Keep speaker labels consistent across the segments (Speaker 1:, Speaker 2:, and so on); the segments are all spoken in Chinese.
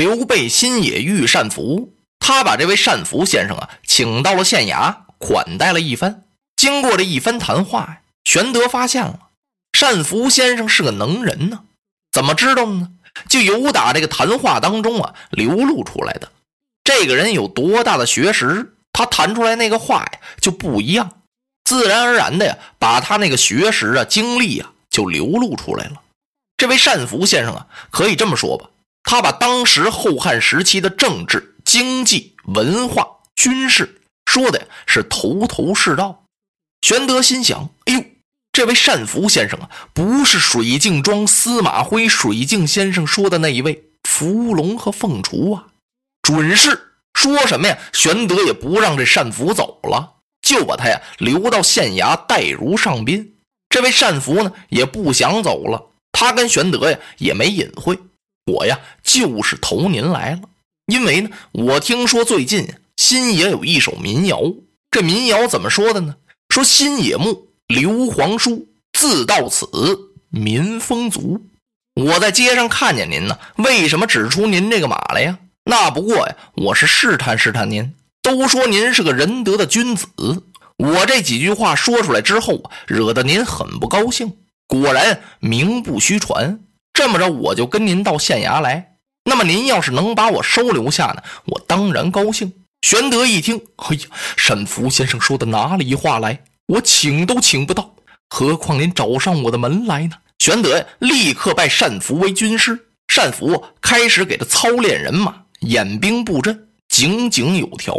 Speaker 1: 刘备心也遇善福，他把这位善福先生啊请到了县衙，款待了一番。经过这一番谈话呀，玄德发现了善福先生是个能人呢。怎么知道呢？就由打这个谈话当中啊流露出来的。这个人有多大的学识，他谈出来那个话呀就不一样，自然而然的呀，把他那个学识啊、经历啊就流露出来了。这位善福先生啊，可以这么说吧。他把当时后汉时期的政治、经济、文化、军事说的是头头是道。玄德心想：“哎呦，这位单福先生啊，不是水镜庄司马徽水镜先生说的那一位伏龙和凤雏啊，准是说什么呀？”玄德也不让这单福走了，就把他呀留到县衙待如上宾。这位单福呢，也不想走了，他跟玄德呀也没隐晦。我呀，就是投您来了，因为呢，我听说最近新野有一首民谣，这民谣怎么说的呢？说新野木刘皇叔自到此民风足。我在街上看见您呢，为什么指出您这个马来呀？那不过呀，我是试探试探您。都说您是个仁德的君子，我这几句话说出来之后啊，惹得您很不高兴。果然名不虚传。这么着，我就跟您到县衙来。那么您要是能把我收留下呢，我当然高兴。玄德一听，哎呀，单福先生说的哪里话来？我请都请不到，何况您找上我的门来呢？玄德呀，立刻拜单福为军师。单福开始给他操练人马，演兵布阵，井井有条。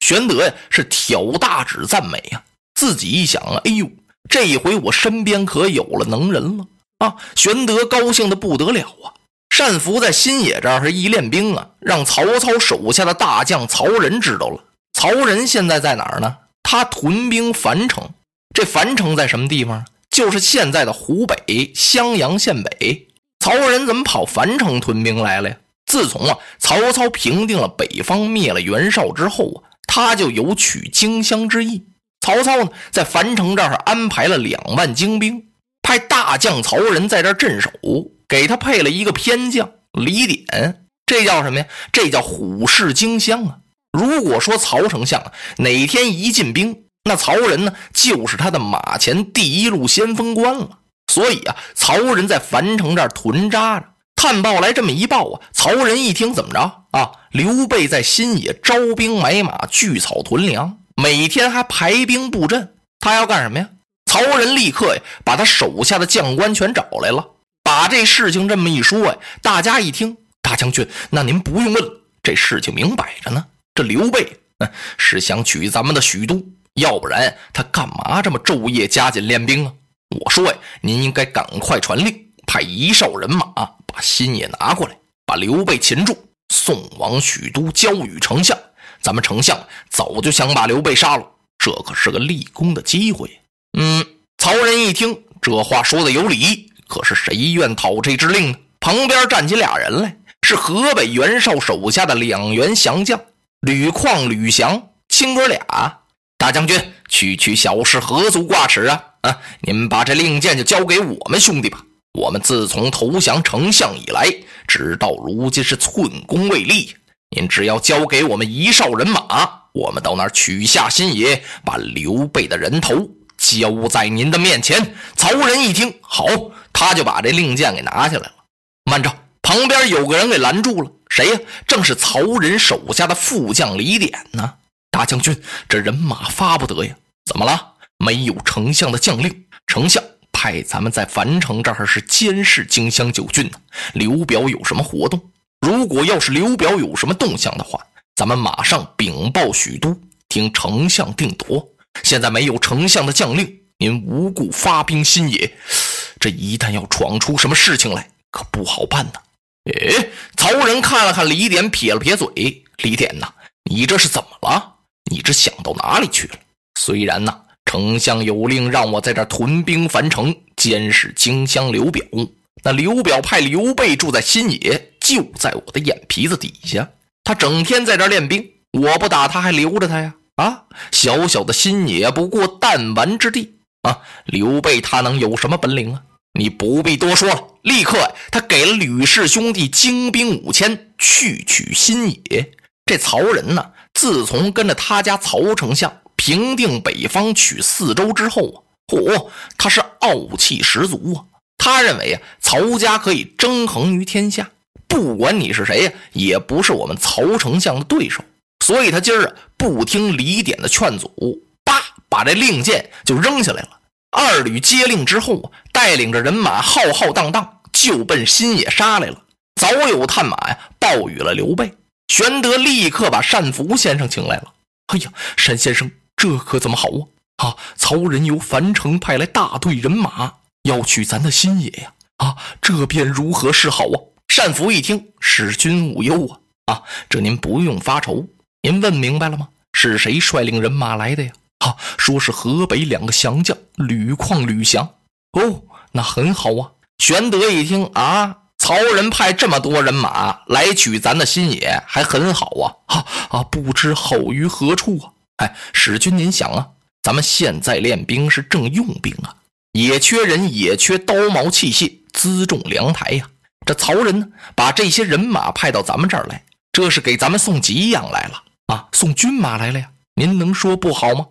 Speaker 1: 玄德呀，是挑大指赞美呀。自己一想啊，哎呦，这一回我身边可有了能人了。啊！玄德高兴的不得了啊！单福在新野这儿是一练兵啊，让曹操手下的大将曹仁知道了。曹仁现在在哪儿呢？他屯兵樊城。这樊城在什么地方？就是现在的湖北襄阳县北。曹仁怎么跑樊城屯兵来了呀？自从啊曹操平定了北方，灭了袁绍之后啊，他就有取荆襄之意。曹操呢，在樊城这儿安排了两万精兵。派大将曹仁在这镇守，给他配了一个偏将李典，这叫什么呀？这叫虎视荆襄啊！如果说曹丞相啊哪天一进兵，那曹仁呢就是他的马前第一路先锋官了。所以啊，曹仁在樊城这儿屯扎着。探报来这么一报啊，曹仁一听怎么着啊？刘备在新野招兵买马，聚草屯粮，每天还排兵布阵，他要干什么呀？曹仁立刻呀，把他手下的将官全找来了，把这事情这么一说呀，大家一听，大将军，那您不用问，这事情明摆着呢。这刘备是想取咱们的许都，要不然他干嘛这么昼夜加紧练兵啊？我说呀，您应该赶快传令，派一哨人马把新野拿过来，把刘备擒住，送往许都交与丞相。咱们丞相早就想把刘备杀了，这可是个立功的机会。曹仁一听这话说的有理，可是谁愿讨这支令呢？旁边站起俩人来，是河北袁绍手下的两员降将吕旷、吕翔，亲哥俩。大将军，区区小事何足挂齿啊！啊，您把这令箭就交给我们兄弟吧。我们自从投降丞相以来，直到如今是寸功未立。您只要交给我们一哨人马，我们到那儿取下新野，把刘备的人头。交在您的面前。曹仁一听，好，他就把这令箭给拿下来了。慢着，旁边有个人给拦住了。谁呀？正是曹仁手下的副将李典呢。大将军，这人马发不得呀。怎么了？没有丞相的将令。丞相派咱们在樊城这儿是监视荆襄九郡呢。刘表有什么活动？如果要是刘表有什么动向的话，咱们马上禀报许都，听丞相定夺。现在没有丞相的将令，您无故发兵新野，这一旦要闯出什么事情来，可不好办呐！哎，曹仁看了看李典，撇了撇嘴：“李典呐，你这是怎么了？你这想到哪里去了？虽然呐，丞相有令让我在这屯兵樊城，监视荆襄刘表。那刘表派刘备住在新野，就在我的眼皮子底下，他整天在这练兵，我不打他，还留着他呀？”啊，小小的新野不过弹丸之地啊！刘备他能有什么本领啊？你不必多说了，立刻他给了吕氏兄弟精兵五千，去取新野。这曹仁呢，自从跟着他家曹丞相平定北方、取四州之后啊，嚯，他是傲气十足啊！他认为啊，曹家可以争衡于天下，不管你是谁呀，也不是我们曹丞相的对手。所以他今儿啊，不听李典的劝阻，叭，把这令箭就扔下来了。二吕接令之后啊，带领着人马浩浩荡荡就奔新野杀来了。早有探马呀，报与了刘备。玄德立刻把单福先生请来了。哎呀，单先生，这可怎么好啊？啊，曹仁由樊城派来大队人马，要取咱的新野呀！啊，这便如何是好啊？单福一听，使君无忧啊！啊，这您不用发愁。您问明白了吗？是谁率领人马来的呀？啊，说是河北两个降将吕旷、吕翔。哦，那很好啊。玄德一听啊。曹仁派这么多人马来取咱的新野，还很好啊！啊啊，不知好于何处啊？哎，使君您想啊，咱们现在练兵是正用兵啊，也缺人，也缺刀矛器械、辎重粮台呀。这曹仁呢，把这些人马派到咱们这儿来，这是给咱们送给养来了啊，送军马来了呀。您能说不好吗？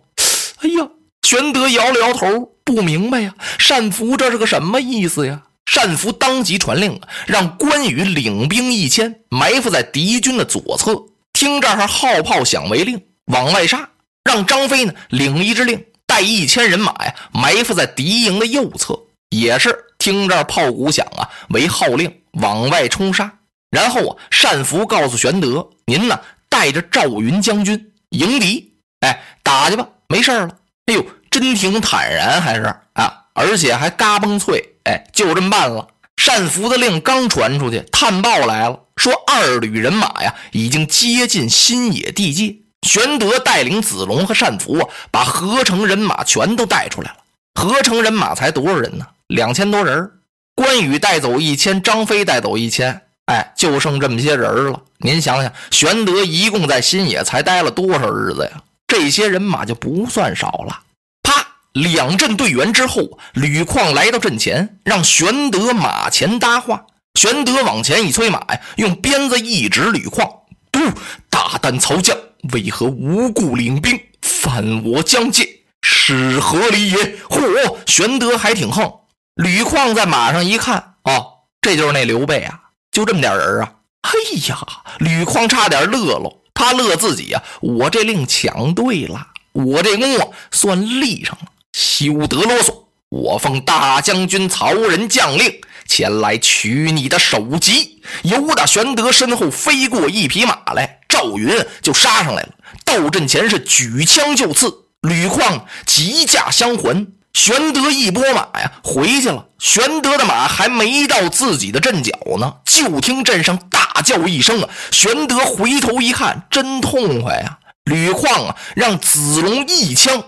Speaker 1: 哎呀，玄德摇了摇头，不明白呀。单福这是个什么意思呀？单福当即传令，让关羽领兵一千，埋伏在敌军的左侧，听这儿号炮响为令，往外杀。让张飞呢领一支令，带一千人马呀，埋伏在敌营的右侧，也是听这儿炮鼓响啊为号令，往外冲杀。然后啊，单福告诉玄德：“您呢带着赵云将军迎敌，哎，打去吧，没事了。哎呦，真挺坦然，还是啊，而且还嘎嘣脆。”哎，就这么办了。单福的令刚传出去，探报来了，说二旅人马呀已经接近新野地界。玄德带领子龙和单福啊，把合成人马全都带出来了。合成人马才多少人呢？两千多人。关羽带走一千，张飞带走一千，哎，就剩这么些人了。您想想，玄德一共在新野才待了多少日子呀？这些人马就不算少了。啪两阵对圆之后，吕旷来到阵前，让玄德马前搭话。玄德往前一催马呀，用鞭子一指吕旷：“嘟，大胆曹将，为何无故领兵犯我疆界？是何理也？”嚯，玄德还挺横。吕旷在马上一看，哦，这就是那刘备啊，就这么点人啊！哎呀，吕旷差点乐了，他乐自己呀，我这令抢对了，我这功啊算立上了。休得啰嗦！我奉大将军曹仁将令前来取你的首级。由打玄德身后飞过一匹马来，赵云就杀上来了。到阵前是举枪就刺，吕旷急驾相还。玄德一拨马呀，回去了。玄德的马还没到自己的阵脚呢，就听阵上大叫一声啊！玄德回头一看，真痛快呀！吕旷啊，让子龙一枪。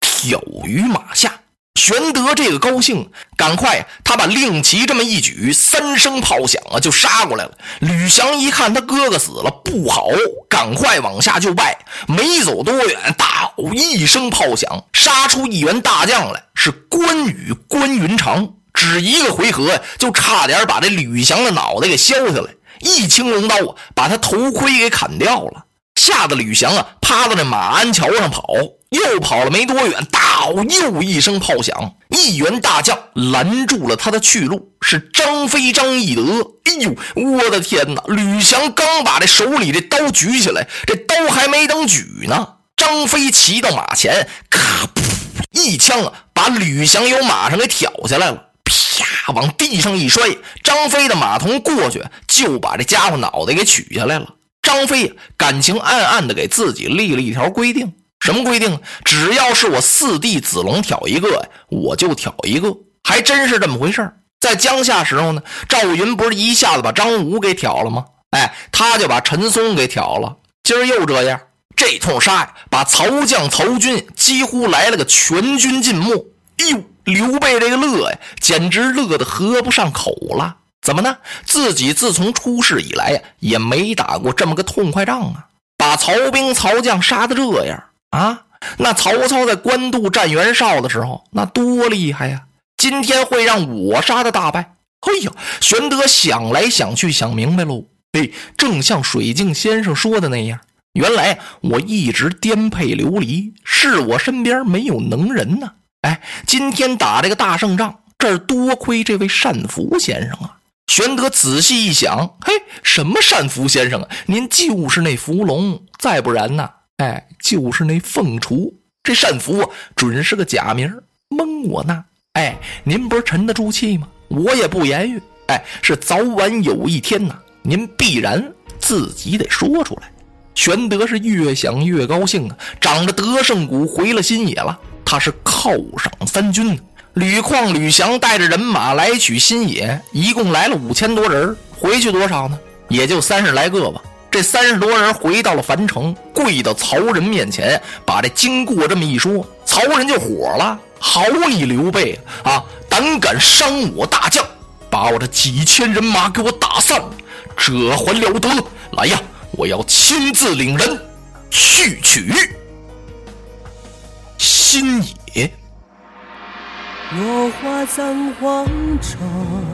Speaker 1: 挑于马下，玄德这个高兴，赶快他把令旗这么一举，三声炮响啊，就杀过来了。吕翔一看他哥哥死了，不好，赶快往下就拜。没走多远，大吼一声炮响，杀出一员大将来，是关羽关云长。只一个回合，就差点把这吕翔的脑袋给削下来，一青龙刀，把他头盔给砍掉了，吓得吕翔啊，趴到那马鞍桥上跑。又跑了没多远，大又一声炮响，一员大将拦住了他的去路，是张飞张翼德。哎呦，我的天哪！吕翔刚把这手里的刀举起来，这刀还没等举呢，张飞骑到马前，咔噗一枪啊，把吕翔由马上给挑下来了，啪往地上一摔，张飞的马童过去就把这家伙脑袋给取下来了。张飞感情暗暗的给自己立了一条规定。什么规定？只要是我四弟子龙挑一个，我就挑一个，还真是这么回事在江夏时候呢，赵云不是一下子把张武给挑了吗？哎，他就把陈松给挑了。今儿又这样，这通杀呀，把曹将曹军几乎来了个全军尽没。哎呦，刘备这个乐呀，简直乐得合不上口了。怎么呢？自己自从出世以来呀，也没打过这么个痛快仗啊，把曹兵曹将杀的这样。啊，那曹操在官渡战袁绍的时候，那多厉害呀！今天会让我杀的大败。哎呀，玄德想来想去，想明白喽，嘿，正像水镜先生说的那样，原来我一直颠沛流离，是我身边没有能人呐。哎，今天打这个大胜仗，这儿多亏这位单福先生啊。玄德仔细一想，嘿，什么单福先生啊？您就是那伏龙，再不然呢？哎，就是那凤雏。这单福啊，准是个假名，蒙我呢。哎，您不是沉得住气吗？我也不言语。哎，是早晚有一天呐，您必然自己得说出来。玄德是越想越高兴啊，长着德胜鼓回了新野了。他是犒赏三军。吕旷、吕翔带着人马来取新野，一共来了五千多人，回去多少呢？也就三十来个吧。这三十多人回到了樊城，跪到曹仁面前，把这经过这么一说，曹仁就火了：“好你刘备啊，胆敢伤我大将，把我这几千人马给我打散，这还了得！来呀，我要亲自领人去取新野。”
Speaker 2: 落花葬黄冢。